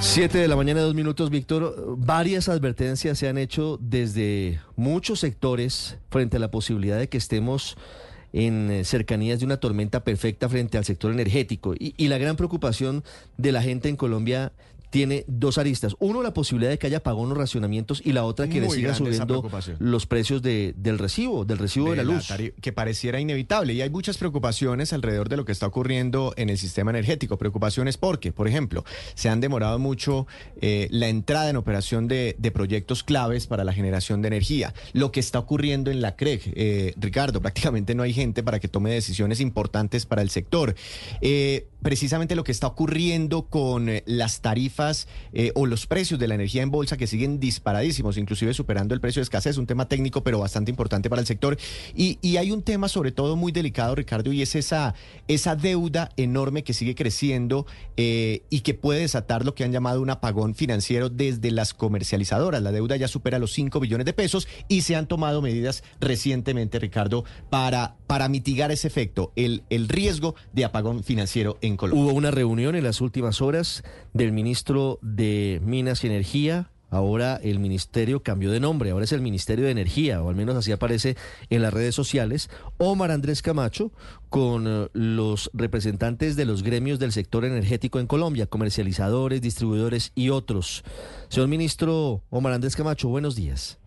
7 de la mañana, dos minutos, Víctor. Varias advertencias se han hecho desde muchos sectores frente a la posibilidad de que estemos en eh, cercanías de una tormenta perfecta frente al sector energético. Y, la gran preocupación de la gente en Colombia tiene dos aristas. Uno, la posibilidad de que haya pagón o racionamientos y la otra que le sigan subiendo los precios de, del recibo, del recibo de, la luz. que pareciera inevitable. Y hay muchas preocupaciones alrededor de lo que está ocurriendo en el sistema energético. Preocupaciones porque, por ejemplo, se han demorado mucho eh, la entrada en operación de, de, proyectos claves para la generación de energía. Lo que está ocurriendo en la CREG, eh, Ricardo, prácticamente no hay gente para que tome decisiones importantes para el sector. Eh, precisamente lo que está ocurriendo con eh, las tarifas eh, o los precios de la energía en bolsa que siguen disparadísimos, inclusive superando el precio de escasez, un tema técnico pero bastante importante para el sector. Y, hay un tema sobre todo muy delicado, Ricardo, y es esa, esa deuda enorme que sigue creciendo eh, y que puede desatar lo que han llamado un apagón financiero desde las comercializadoras. La deuda ya supera los 5 billones de pesos y se han tomado medidas recientemente, Ricardo, para, para mitigar ese efecto, el, el riesgo de apagón financiero en Hubo una reunión en las últimas horas del ministro de Minas y Energía. Ahora el ministerio cambió de nombre, ahora es el Ministerio de Energía, o al menos así aparece en las redes sociales. Omar Andrés Camacho con eh, los representantes de los gremios del sector energético en Colombia, comercializadores, distribuidores y otros. Señor ministro Omar Andrés Camacho, buenos días.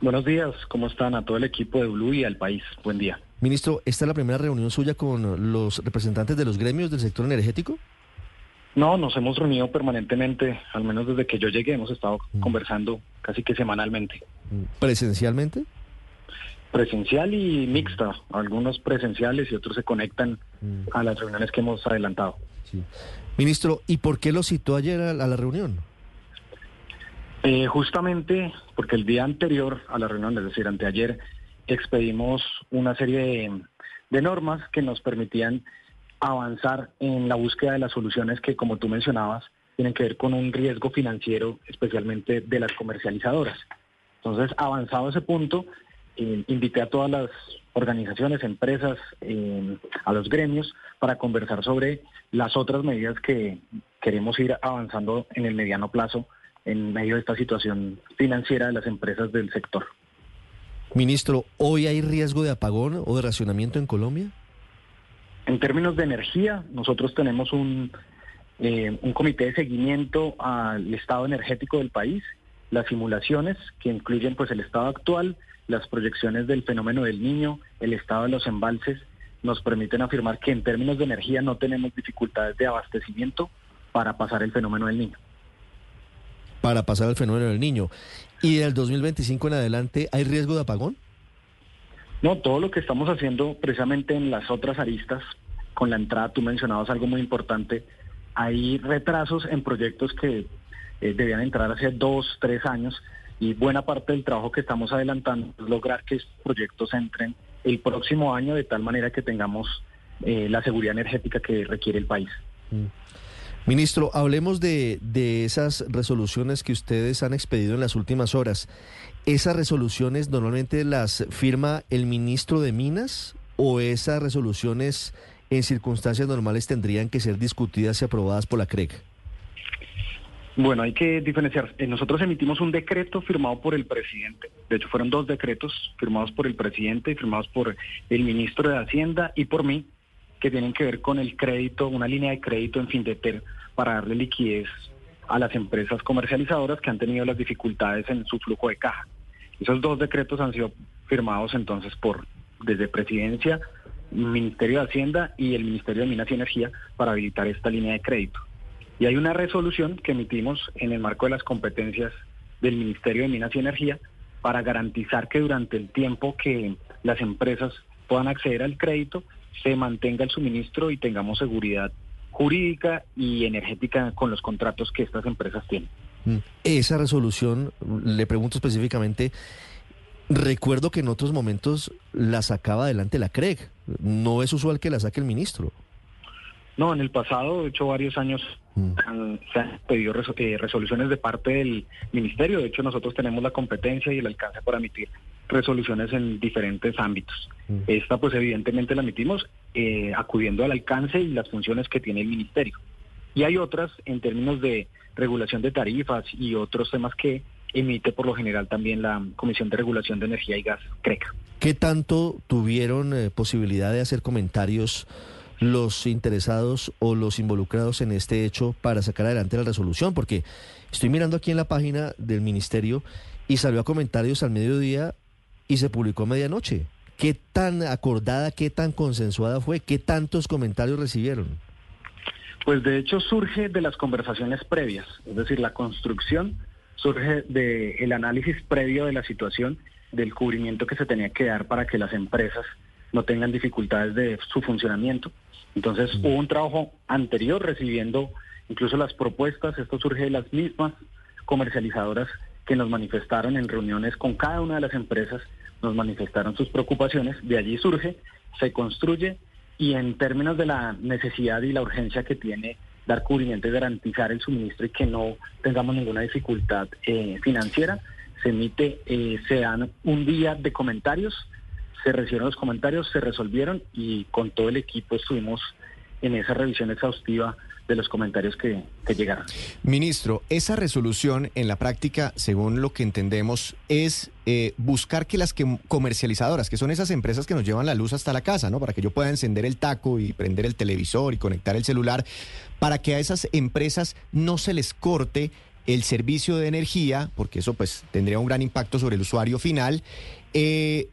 Buenos días, ¿cómo están a todo el equipo de Blue y al país? Buen día. Ministro, ¿esta es la primera reunión suya con los representantes de los gremios del sector energético? No, nos hemos reunido permanentemente, al menos desde que yo llegué, hemos estado mm. conversando casi que semanalmente. ¿Presencialmente? Presencial y mixta, algunos presenciales y otros se conectan mm. a las reuniones que hemos adelantado. Ministro, ¿y por qué lo citó ayer a, la reunión? Eh, justamente porque el día anterior a la reunión, es decir, anteayer, expedimos una serie de, normas que nos permitían avanzar en la búsqueda de las soluciones que, como tú mencionabas, tienen que ver con un riesgo financiero, especialmente de las comercializadoras. Entonces, avanzado ese punto, eh, invité a todas las organizaciones, empresas, eh, a los gremios, para conversar sobre las otras medidas que queremos ir avanzando en el mediano plazo en medio de esta situación financiera de las empresas del sector. Ministro, ¿hoy hay riesgo de apagón o de racionamiento en Colombia? En términos de energía, nosotros tenemos un, eh, un comité de seguimiento al estado energético del país, las simulaciones que incluyen pues el estado actual, las proyecciones del fenómeno del niño, el estado de los embalses, nos permiten afirmar que en términos de energía no tenemos dificultades de abastecimiento para pasar el fenómeno del niño. Para pasar el fenómeno del niño. ¿Y del 2025 en adelante hay riesgo de apagón? No, todo lo que estamos haciendo precisamente en las otras aristas, con la entrada, tú mencionabas algo muy importante, hay retrasos en proyectos que eh, debían entrar hace dos, tres años y buena parte del trabajo que estamos adelantando es lograr que estos proyectos entren el próximo año de tal manera que tengamos eh, la seguridad energética que requiere el país. Mm. Ministro, hablemos de, de esas resoluciones que ustedes han expedido en las últimas horas. ¿Esas resoluciones normalmente las firma el ministro de Minas o esas resoluciones en circunstancias normales tendrían que ser discutidas y aprobadas por la CREG? Bueno, hay que diferenciar. Eh, nosotros emitimos un decreto firmado por el presidente. De hecho, fueron dos decretos firmados por el presidente y firmados por el ministro de Hacienda y por mí, que tienen que ver con el crédito, una línea de crédito en fin de ter para darle liquidez a las empresas comercializadoras que han tenido las dificultades en su flujo de caja. Esos dos decretos han sido firmados entonces por desde Presidencia, Ministerio de Hacienda y el Ministerio de Minas y Energía para habilitar esta línea de crédito. Y hay una resolución que emitimos en el marco de las competencias del Ministerio de Minas y Energía para garantizar que durante el tiempo que las empresas puedan acceder al crédito se mantenga el suministro y tengamos seguridad jurídica y energética con los contratos que estas empresas tienen. Mm. Esa resolución, le pregunto específicamente, recuerdo que en otros momentos la sacaba adelante la CREG. No es usual que la saque el ministro. No, en el pasado, de hecho, varios años Mm. han- se han pedido eh, resoluciones de parte del ministerio. De hecho, nosotros tenemos la competencia y el alcance para emitir resoluciones en diferentes ámbitos. Mm. Esta, pues, evidentemente la emitimos eh, acudiendo al alcance y las funciones que tiene el ministerio. Y hay otras en términos de regulación de tarifas y otros temas que emite por lo general también la Comisión de Regulación de Energía y Gas, CRECA. ¿Qué tanto tuvieron eh, posibilidad de hacer comentarios los interesados o los involucrados en este hecho para sacar adelante la resolución? Porque estoy mirando aquí en la página del ministerio y salió a comentarios al mediodía y se publicó a medianoche. ¿Qué tan acordada, qué tan consensuada fue? ¿Qué tantos comentarios recibieron? Pues de hecho surge de las conversaciones previas, es decir, la construcción surge del análisis previo de la situación, del cubrimiento que se tenía que dar para que las empresas no tengan dificultades de su funcionamiento. Entonces hubo un trabajo anterior recibiendo incluso las propuestas, esto surge de las mismas comercializadoras que nos manifestaron en reuniones con cada una de las empresas, nos manifestaron sus preocupaciones, de allí surge, se construye y en términos de la necesidad y la urgencia que tiene dar cubrimiento y garantizar el suministro y que no tengamos ninguna dificultad eh, financiera, se emite, eh, se dan un día de comentarios, se recibieron los comentarios, se resolvieron y con todo el equipo estuvimos en esa revisión exhaustiva de los comentarios que, que llegaron. Ministro, esa resolución en la práctica, según lo que entendemos, es eh, buscar que las que comercializadoras, que son esas empresas que nos llevan la luz hasta la casa, ¿no? Para que yo pueda encender el taco y prender el televisor y conectar el celular, para que a esas empresas no se les corte el servicio de energía, porque eso pues tendría un gran impacto sobre el usuario final, eh,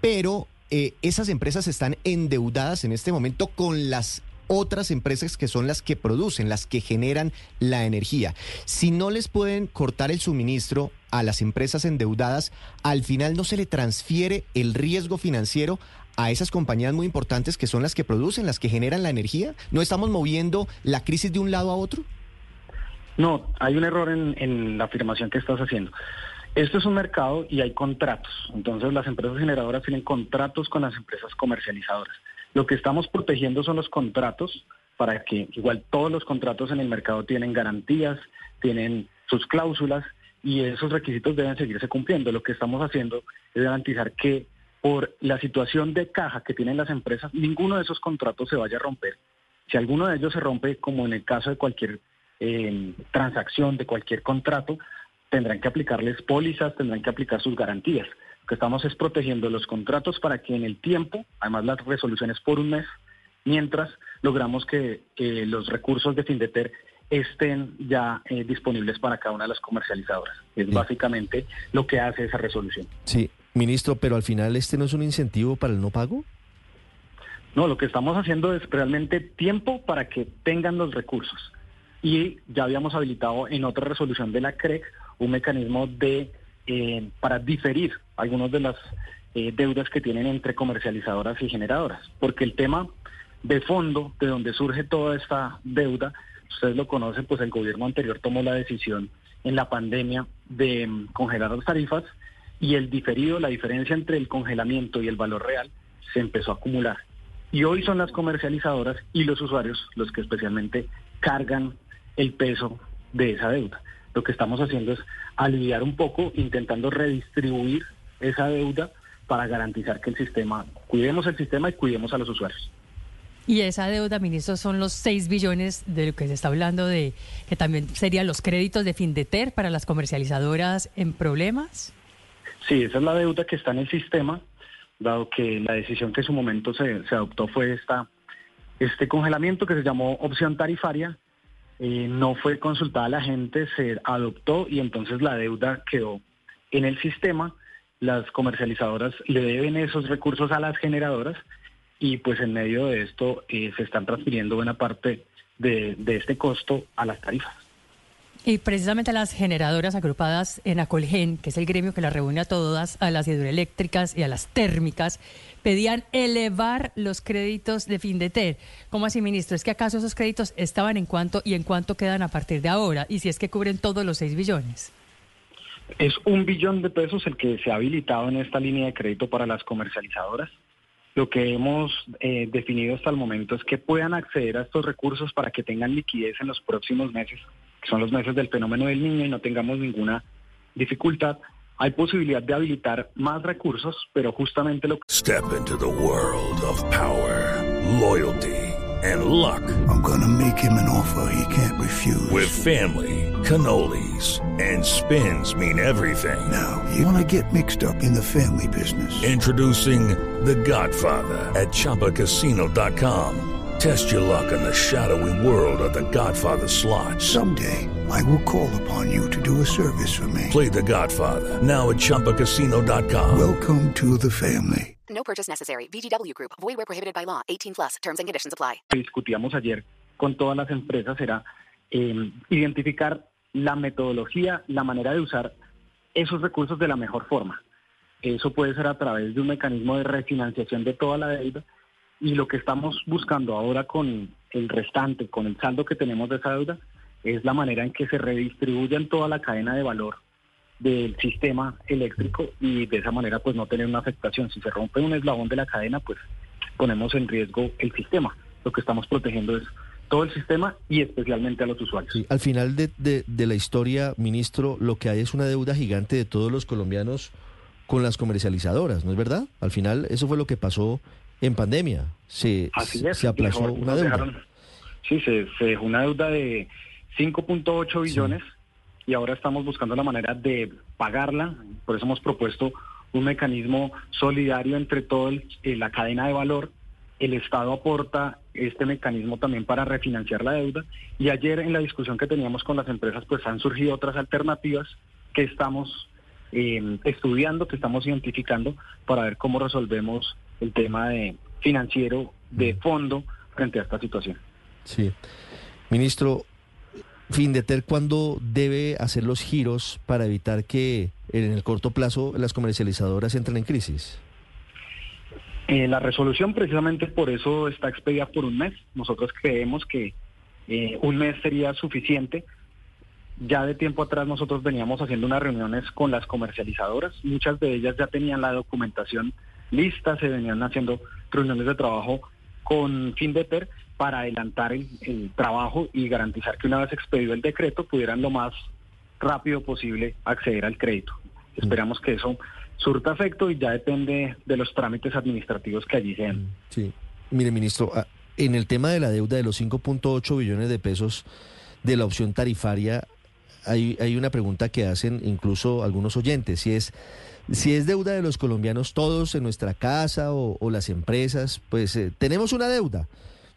pero eh, esas empresas están endeudadas en este momento con las otras empresas que son las que producen, las que generan la energía. Si no les pueden cortar el suministro a las empresas endeudadas, al final no se le transfiere el riesgo financiero a esas compañías muy importantes que son las que producen, las que generan la energía. ¿No estamos moviendo la crisis de un lado a otro? No, hay un error en, la afirmación que estás haciendo. Esto es un mercado y hay contratos. Entonces las empresas generadoras tienen contratos con las empresas comercializadoras. Lo que estamos protegiendo son los contratos para que igual todos los contratos en el mercado tienen garantías, tienen sus cláusulas y esos requisitos deben seguirse cumpliendo. Lo que estamos haciendo es garantizar que por la situación de caja que tienen las empresas, ninguno de esos contratos se vaya a romper. Si alguno de ellos se rompe, como en el caso de cualquier eh, transacción, de cualquier contrato, tendrán que aplicarles pólizas, tendrán que aplicar sus garantías. Lo que estamos es protegiendo los contratos para que en el tiempo, además las resoluciones por un mes, mientras logramos que eh, los recursos de Findeter estén ya eh, disponibles para cada una de las comercializadoras. Es Sí. básicamente lo que hace esa resolución. Sí, ministro, pero al final este no es un incentivo para el no pago. No, lo que estamos haciendo es realmente tiempo para que tengan los recursos. Y ya habíamos habilitado en otra resolución de la CREC un mecanismo de eh, para diferir algunas de las eh, deudas que tienen entre comercializadoras y generadoras. Porque el tema de fondo, de donde surge toda esta deuda, ustedes lo conocen, pues el gobierno anterior tomó la decisión en la pandemia de mm, congelar las tarifas y el diferido, la diferencia entre el congelamiento y el valor real, se empezó a acumular. Y hoy son las comercializadoras y los usuarios los que especialmente cargan el peso de esa deuda. Lo que estamos haciendo es aliviar un poco, intentando redistribuir esa deuda para garantizar que el sistema, cuidemos el sistema y cuidemos a los usuarios. Y esa deuda, ministro, son los 6 billones de lo que se está hablando de que también serían los créditos de Findeter para las comercializadoras en problemas. Sí, esa es la deuda que está en el sistema, dado que la decisión que en su momento se, se adoptó fue esta, este congelamiento que se llamó opción tarifaria, eh, no fue consultada la gente, se adoptó y entonces la deuda quedó en el sistema. Las comercializadoras le deben esos recursos a las generadoras y pues en medio de esto eh, se están transfiriendo buena parte de este costo a las tarifas. Y precisamente las generadoras agrupadas en Acolgen, que es el gremio que las reúne a todas, a las hidroeléctricas y a las térmicas, pedían elevar los créditos de Findeter. ¿Cómo así, ministro? ¿Es que acaso esos créditos estaban en cuánto y en cuánto quedan a partir de ahora? Y si es que cubren todos los 6 billones. Es un billón de pesos el que se ha habilitado en esta línea de crédito para las comercializadoras. Lo que hemos eh, definido hasta el momento es que puedan acceder a estos recursos para que tengan liquidez en los próximos meses, que son los meses del fenómeno del niño y no tengamos ninguna dificultad. Hay posibilidad de habilitar más recursos, pero justamente lo que... Step into the world of power, loyalty and luck. I'm gonna make him an offer he can't refuse. With family, cannolis and spins mean everything. Now, you wanna get mixed up in the family business. Introducing The Godfather at ChumbaCasino.com. Test your luck in the shadowy world of The Godfather slot. Someday, I will call upon you to do a service for me. Play The Godfather now at ChumbaCasino.com. Welcome to the family. No purchase necessary. VGW Group. Void where prohibited by law. 18 plus. Terms and conditions apply. discutíamos ayer con todas las empresas era eh, identificar la metodología, la manera de usar esos recursos de la mejor forma. Eso puede ser a través de un mecanismo de refinanciación de toda la deuda y lo que estamos buscando ahora con el restante, con el saldo que tenemos de esa deuda, es la manera en que se redistribuya en toda la cadena de valor del sistema eléctrico y de esa manera pues no tener una afectación. Si se rompe un eslabón de la cadena, pues ponemos en riesgo el sistema. Lo que estamos protegiendo es todo el sistema y especialmente a los usuarios. Al final de la historia, ministro, lo que hay es una deuda gigante de todos los colombianos con las comercializadoras, ¿no es verdad? Al final, eso fue lo que pasó en pandemia. Se, Así es. se aplazó Mejor, una deuda. dejaron- sí, se, se dejó una deuda de 5.8 billones y ahora estamos buscando la manera de pagarla. Por eso hemos propuesto un mecanismo solidario entre toda la cadena de valor. El Estado aporta este mecanismo también para refinanciar la deuda. Y ayer en la discusión que teníamos con las empresas, pues han surgido otras alternativas que estamos eh, estudiando, que estamos identificando para ver cómo resolvemos el tema de financiero de fondo frente a esta situación. Sí. Ministro, Findeter, ¿cuándo debe hacer los giros para evitar que en el corto plazo las comercializadoras entren en crisis? Eh, la resolución precisamente por eso está expedida por un mes. Nosotros creemos que eh, un mes sería suficiente. Ya de tiempo atrás nosotros veníamos haciendo unas reuniones con las comercializadoras. Muchas de ellas ya tenían la documentación lista, se venían haciendo reuniones de trabajo con Findeter para adelantar el, el trabajo y garantizar que una vez expedido el decreto pudieran lo más rápido posible acceder al crédito. Esperamos que eso surta efecto y ya depende de los trámites administrativos que allí sean. Sí. Mire, ministro, ah, en el tema de la deuda de los 5.8 billones de pesos de la opción tarifaria, hay, hay una pregunta que hacen incluso algunos oyentes, si es, si es deuda de los colombianos todos en nuestra casa o, las empresas, pues eh, tenemos una deuda.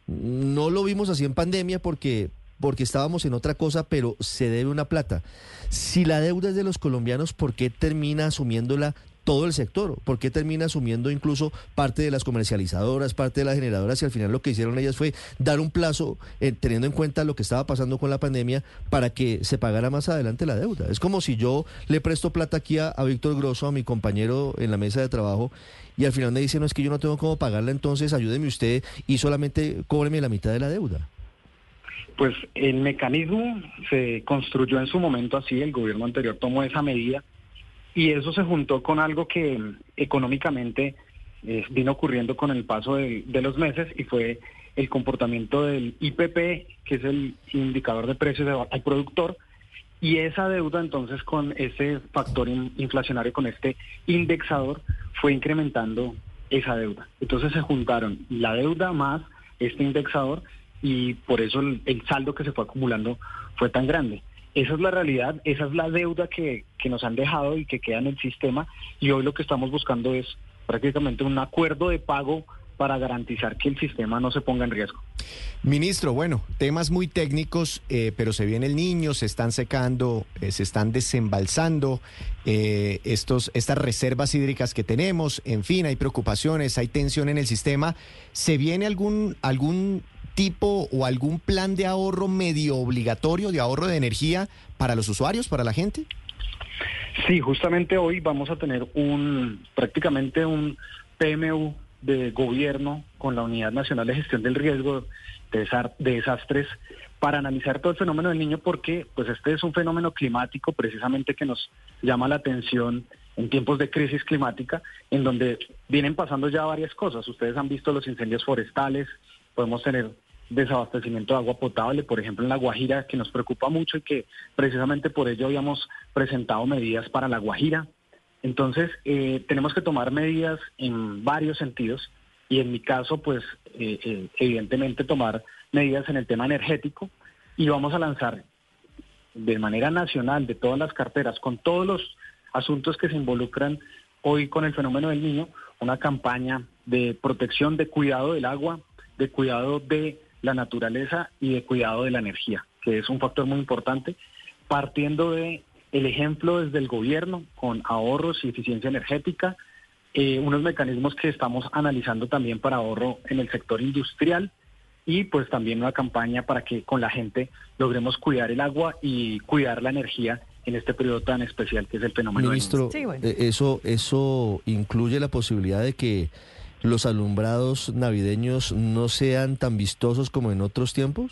No lo vimos así en pandemia porque, porque estábamos en otra cosa, pero se debe una plata. Si la deuda es de los colombianos, ¿por qué termina asumiéndola todo el sector? ¿Por qué termina asumiendo incluso parte de las comercializadoras, parte de las generadoras? Y al final lo que hicieron ellas fue dar un plazo, eh, teniendo en cuenta lo que estaba pasando con la pandemia, para que se pagara más adelante la deuda. Es como si yo le presto plata aquí a, Víctor Grosso, a mi compañero en la mesa de trabajo, y al final me dice, no, es que yo no tengo cómo pagarla, entonces ayúdeme usted y solamente cóbreme la mitad de la deuda. Pues el mecanismo se construyó en su momento así, el gobierno anterior tomó esa medida y eso se juntó con algo que mm, económicamente eh, vino ocurriendo con el paso de, los meses y fue el comportamiento del IPP, que es el indicador de precios de- al productor, y esa deuda entonces con ese factor in- inflacionario, con este indexador, fue incrementando esa deuda. Entonces se juntaron la deuda más este indexador y por eso el saldo que se fue acumulando fue tan grande. Esa es la realidad, esa es la deuda que, que nos han dejado y que queda en el sistema y hoy lo que estamos buscando es prácticamente un acuerdo de pago para garantizar que el sistema no se ponga en riesgo. Ministro, bueno, temas muy técnicos, eh, pero se viene el niño, se están secando, eh, se están desembalsando eh, estos, estas reservas hídricas que tenemos, en fin, hay preocupaciones, hay tensión en el sistema. ¿Se viene algún, algún tipo o algún plan de ahorro medio obligatorio de ahorro de energía para los usuarios, para la gente? Sí, justamente hoy vamos a tener un prácticamente un PMU de gobierno con la Unidad Nacional de Gestión del Riesgo de, Desastres para analizar todo el fenómeno del niño porque pues este es un fenómeno climático precisamente que nos llama la atención en tiempos de crisis climática en donde vienen pasando ya varias cosas. Ustedes han visto los incendios forestales, podemos tener desabastecimiento de agua potable, por ejemplo en La Guajira, que nos preocupa mucho y que precisamente por ello habíamos presentado medidas para La Guajira. Entonces, eh, tenemos que tomar medidas en varios sentidos y en mi caso, pues, eh, eh, evidentemente tomar medidas en el tema energético y vamos a lanzar de manera nacional de todas las carteras, con todos los asuntos que se involucran hoy con el fenómeno del niño, una campaña de protección, de cuidado del agua, de cuidado de la naturaleza y de cuidado de la energía, que es un factor muy importante, partiendo de el ejemplo desde el gobierno con ahorros y eficiencia energética, eh, unos mecanismos que estamos analizando también para ahorro en el sector industrial y pues también una campaña para que con la gente logremos cuidar el agua y cuidar la energía en este periodo tan especial que es el fenómeno Ministro, Sí, bueno. eh, eso, eso incluye la posibilidad de que los alumbrados navideños no sean tan vistosos como en otros tiempos.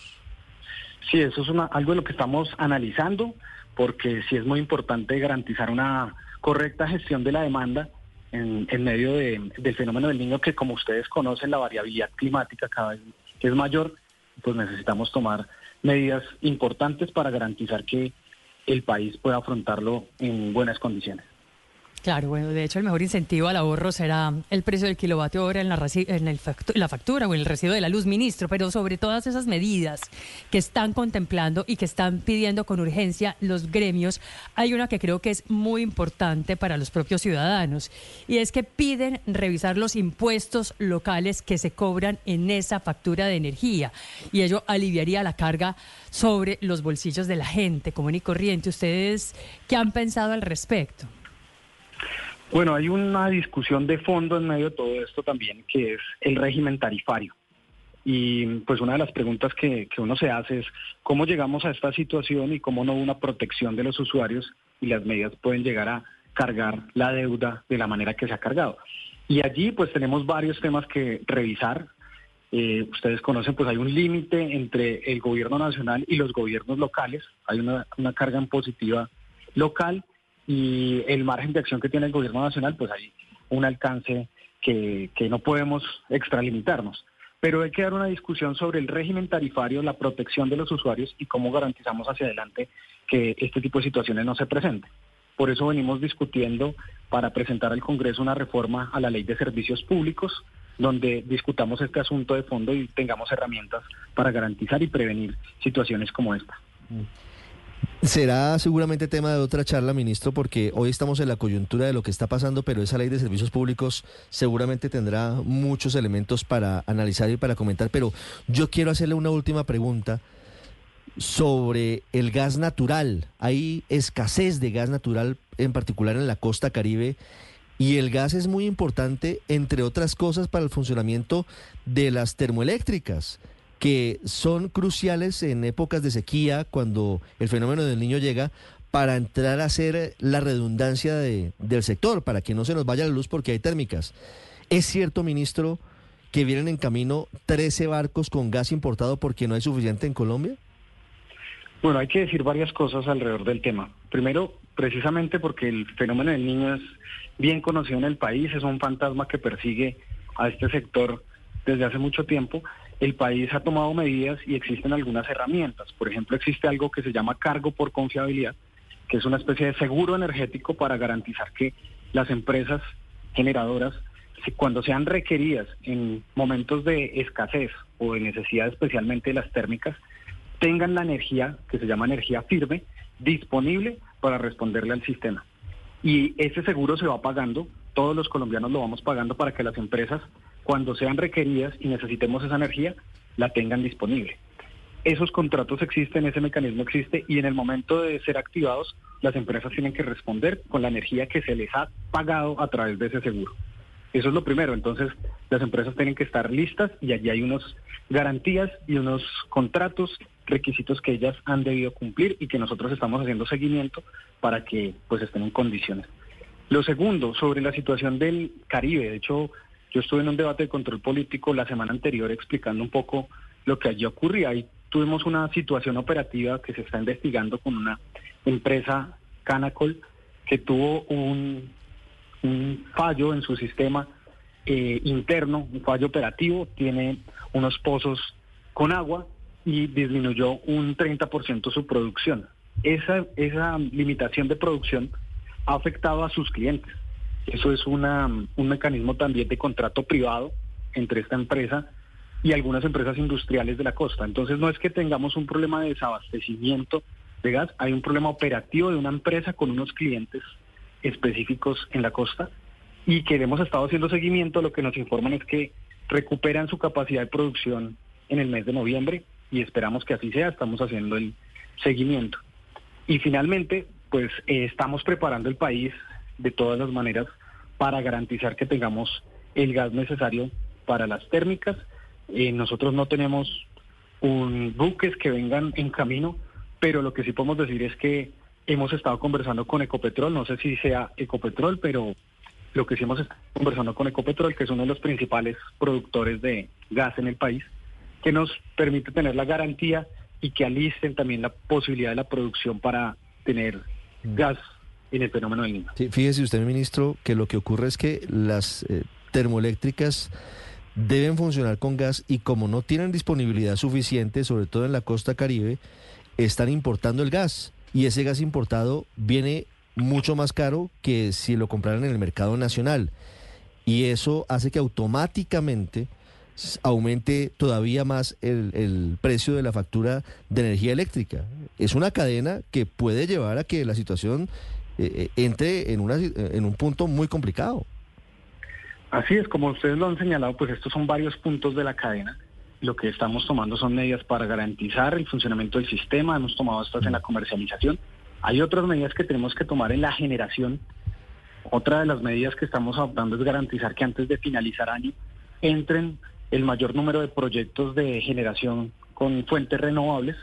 Sí, eso es una, algo de lo que estamos analizando, porque sí es muy importante garantizar una correcta gestión de la demanda en, en medio de- del fenómeno del niño, que como ustedes conocen, la variabilidad climática cada vez es mayor, pues necesitamos tomar medidas importantes para garantizar que el país pueda afrontarlo en buenas condiciones. Claro, bueno, de hecho el mejor incentivo al ahorro será el precio del kilovatio hora en la, en el la factura o en el recibo de la luz, ministro, pero sobre todas esas medidas que están contemplando y que están pidiendo con urgencia los gremios, hay una que creo que es muy importante para los propios ciudadanos y es que piden revisar los impuestos locales que se cobran en esa factura de energía y ello aliviaría la carga sobre los bolsillos de la gente común y corriente. ¿Ustedes qué han pensado al respecto? Bueno, hay una discusión de fondo en medio de todo esto también, que es el régimen tarifario. Y pues una de las preguntas que, que uno se hace es cómo llegamos a esta situación y cómo no una protección de los usuarios y las medidas pueden llegar a cargar la deuda de la manera que se ha cargado. Y allí pues tenemos varios temas que revisar. Eh, ustedes conocen, pues hay un límite entre el gobierno nacional y los gobiernos locales. Hay una, una carga impositiva local y el margen de acción que tiene el gobierno nacional, pues hay un alcance que, que no podemos extralimitarnos. Pero hay que dar una discusión sobre el régimen tarifario, la protección de los usuarios y cómo garantizamos hacia adelante que este tipo de situaciones no se presenten. Por eso venimos discutiendo para presentar al Congreso una reforma a la ley de servicios públicos, donde discutamos este asunto de fondo y tengamos herramientas para garantizar y prevenir situaciones como esta. Será seguramente tema de otra charla, ministro, porque hoy estamos en la coyuntura de lo que está pasando, pero esa ley de servicios públicos seguramente tendrá muchos elementos para analizar y para comentar. Pero yo quiero hacerle una última pregunta sobre el gas natural. Hay escasez de gas natural, en particular en la costa caribe, y el gas es muy importante, entre otras cosas, para el funcionamiento de las termoeléctricas que son cruciales en épocas de sequía, cuando el fenómeno del niño llega, para entrar a hacer la redundancia de- del sector, para que no se nos vaya la luz porque hay térmicas. ¿Es cierto, ministro, que vienen en camino 13 barcos con gas importado porque no hay suficiente en Colombia? Bueno, hay que decir varias cosas alrededor del tema. Primero, precisamente porque el fenómeno del niño es bien conocido en el país, es un fantasma que persigue a este sector desde hace mucho tiempo. El país ha tomado medidas y existen algunas herramientas. Por ejemplo, existe algo que se llama cargo por confiabilidad, que es una especie de seguro energético para garantizar que las empresas generadoras, cuando sean requeridas en momentos de escasez o de necesidad especialmente de las térmicas, tengan la energía, que se llama energía firme, disponible para responderle al sistema. Y ese seguro se va pagando, todos los colombianos lo vamos pagando para que las empresas, cuando sean requeridas y necesitemos esa energía, la tengan disponible. Esos contratos existen, ese mecanismo existe y en el momento de ser activados, las empresas tienen que responder con la energía que se les ha pagado a través de ese seguro. Eso es lo primero. Entonces, las empresas tienen que estar listas y allí hay unas garantías y unos contratos, requisitos que ellas han debido cumplir y que nosotros estamos haciendo seguimiento para que pues estén en condiciones. Lo segundo, sobre la situación del Caribe. De hecho, yo estuve en un debate de control político la semana anterior explicando un poco lo que allí ocurría. Ahí tuvimos una situación operativa que se está investigando con una empresa, Canacol, que tuvo un un fallo en su sistema eh, interno, un fallo operativo, tiene unos pozos con agua y disminuyó un 30% su producción. Esa, esa limitación de producción ha afectado a sus clientes. Eso es una, un mecanismo también de contrato privado entre esta empresa y algunas empresas industriales de la costa. Entonces no es que tengamos un problema de desabastecimiento de gas, hay un problema operativo de una empresa con unos clientes específicos en la costa y que hemos estado haciendo seguimiento, lo que nos informan es que recuperan su capacidad de producción en el mes de noviembre y esperamos que así sea, estamos haciendo el seguimiento. Y finalmente, pues eh, estamos preparando el país de todas las maneras para garantizar que tengamos el gas necesario para las térmicas. Eh, nosotros no tenemos un buques que vengan en camino, pero lo que sí podemos decir es que Hemos estado conversando con Ecopetrol, no sé si sea Ecopetrol, pero lo que sí hemos estado conversando con Ecopetrol, que es uno de los principales productores de gas en el país, que nos permite tener la garantía y que alisten también la posibilidad de la producción para tener mm. gas en el fenómeno del niño. Sí, fíjese usted, ministro, que lo que ocurre es que las eh, termoeléctricas deben funcionar con gas y como no tienen disponibilidad suficiente, sobre todo en la costa caribe, están importando el gas y ese gas importado viene mucho más caro que si lo compraran en el mercado nacional. Y eso hace que automáticamente aumente todavía más el, precio de la factura de energía eléctrica. Es una cadena que puede llevar a que la situación eh, eh, entre en, una, en un punto muy complicado. Así es, como ustedes lo han señalado, pues estos son varios puntos de la cadena lo que estamos tomando son medidas para garantizar el funcionamiento del sistema, hemos tomado estas en la comercialización. Hay otras medidas que tenemos que tomar en la generación. Otra de las medidas que estamos adoptando es garantizar que antes de finalizar año entren el mayor número de proyectos de generación con fuentes renovables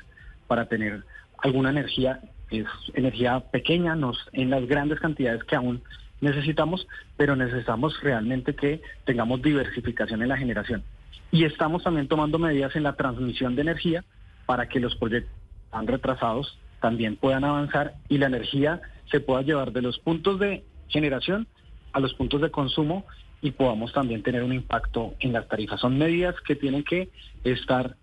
para tener alguna energía, es energía pequeña, nos, en las grandes cantidades que aún necesitamos, pero necesitamos realmente que tengamos diversificación en la generación. Y estamos también tomando medidas en la transmisión de energía para que los proyectos tan retrasados también puedan avanzar y la energía se pueda llevar de los puntos de generación a los puntos de consumo y podamos también tener un impacto en las tarifas. Son medidas que tienen que estar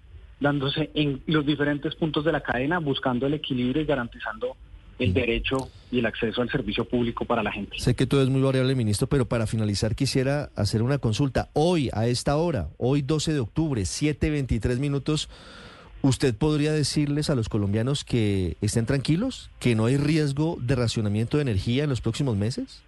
dándose en los diferentes puntos de la cadena, buscando el equilibrio y garantizando el derecho y el acceso al servicio público para la gente. Sé que todo es muy variable, ministro, pero para finalizar quisiera hacer una consulta. Hoy, a esta hora, hoy 12 de octubre, 7.23 minutos, ¿usted podría decirles a los colombianos que estén tranquilos, que no hay riesgo de racionamiento de energía en los próximos meses?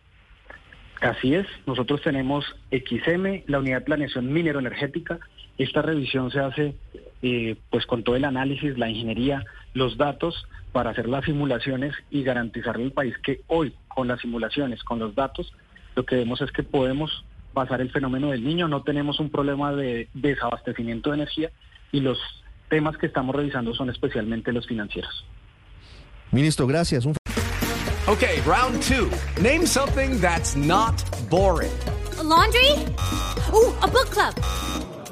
Así es, nosotros tenemos XM, la unidad de planeación minero energética. Esta revisión se hace eh, pues con todo el análisis, la ingeniería, los datos para hacer las simulaciones y garantizarle al país que hoy, con las simulaciones, con los datos, lo que vemos es que podemos pasar el fenómeno del niño, no tenemos un problema de desabastecimiento de energía y los temas que estamos revisando son especialmente los financieros. Ministro, gracias. Okay, round two. Name something that's not boring. laundry? Uh, a book club.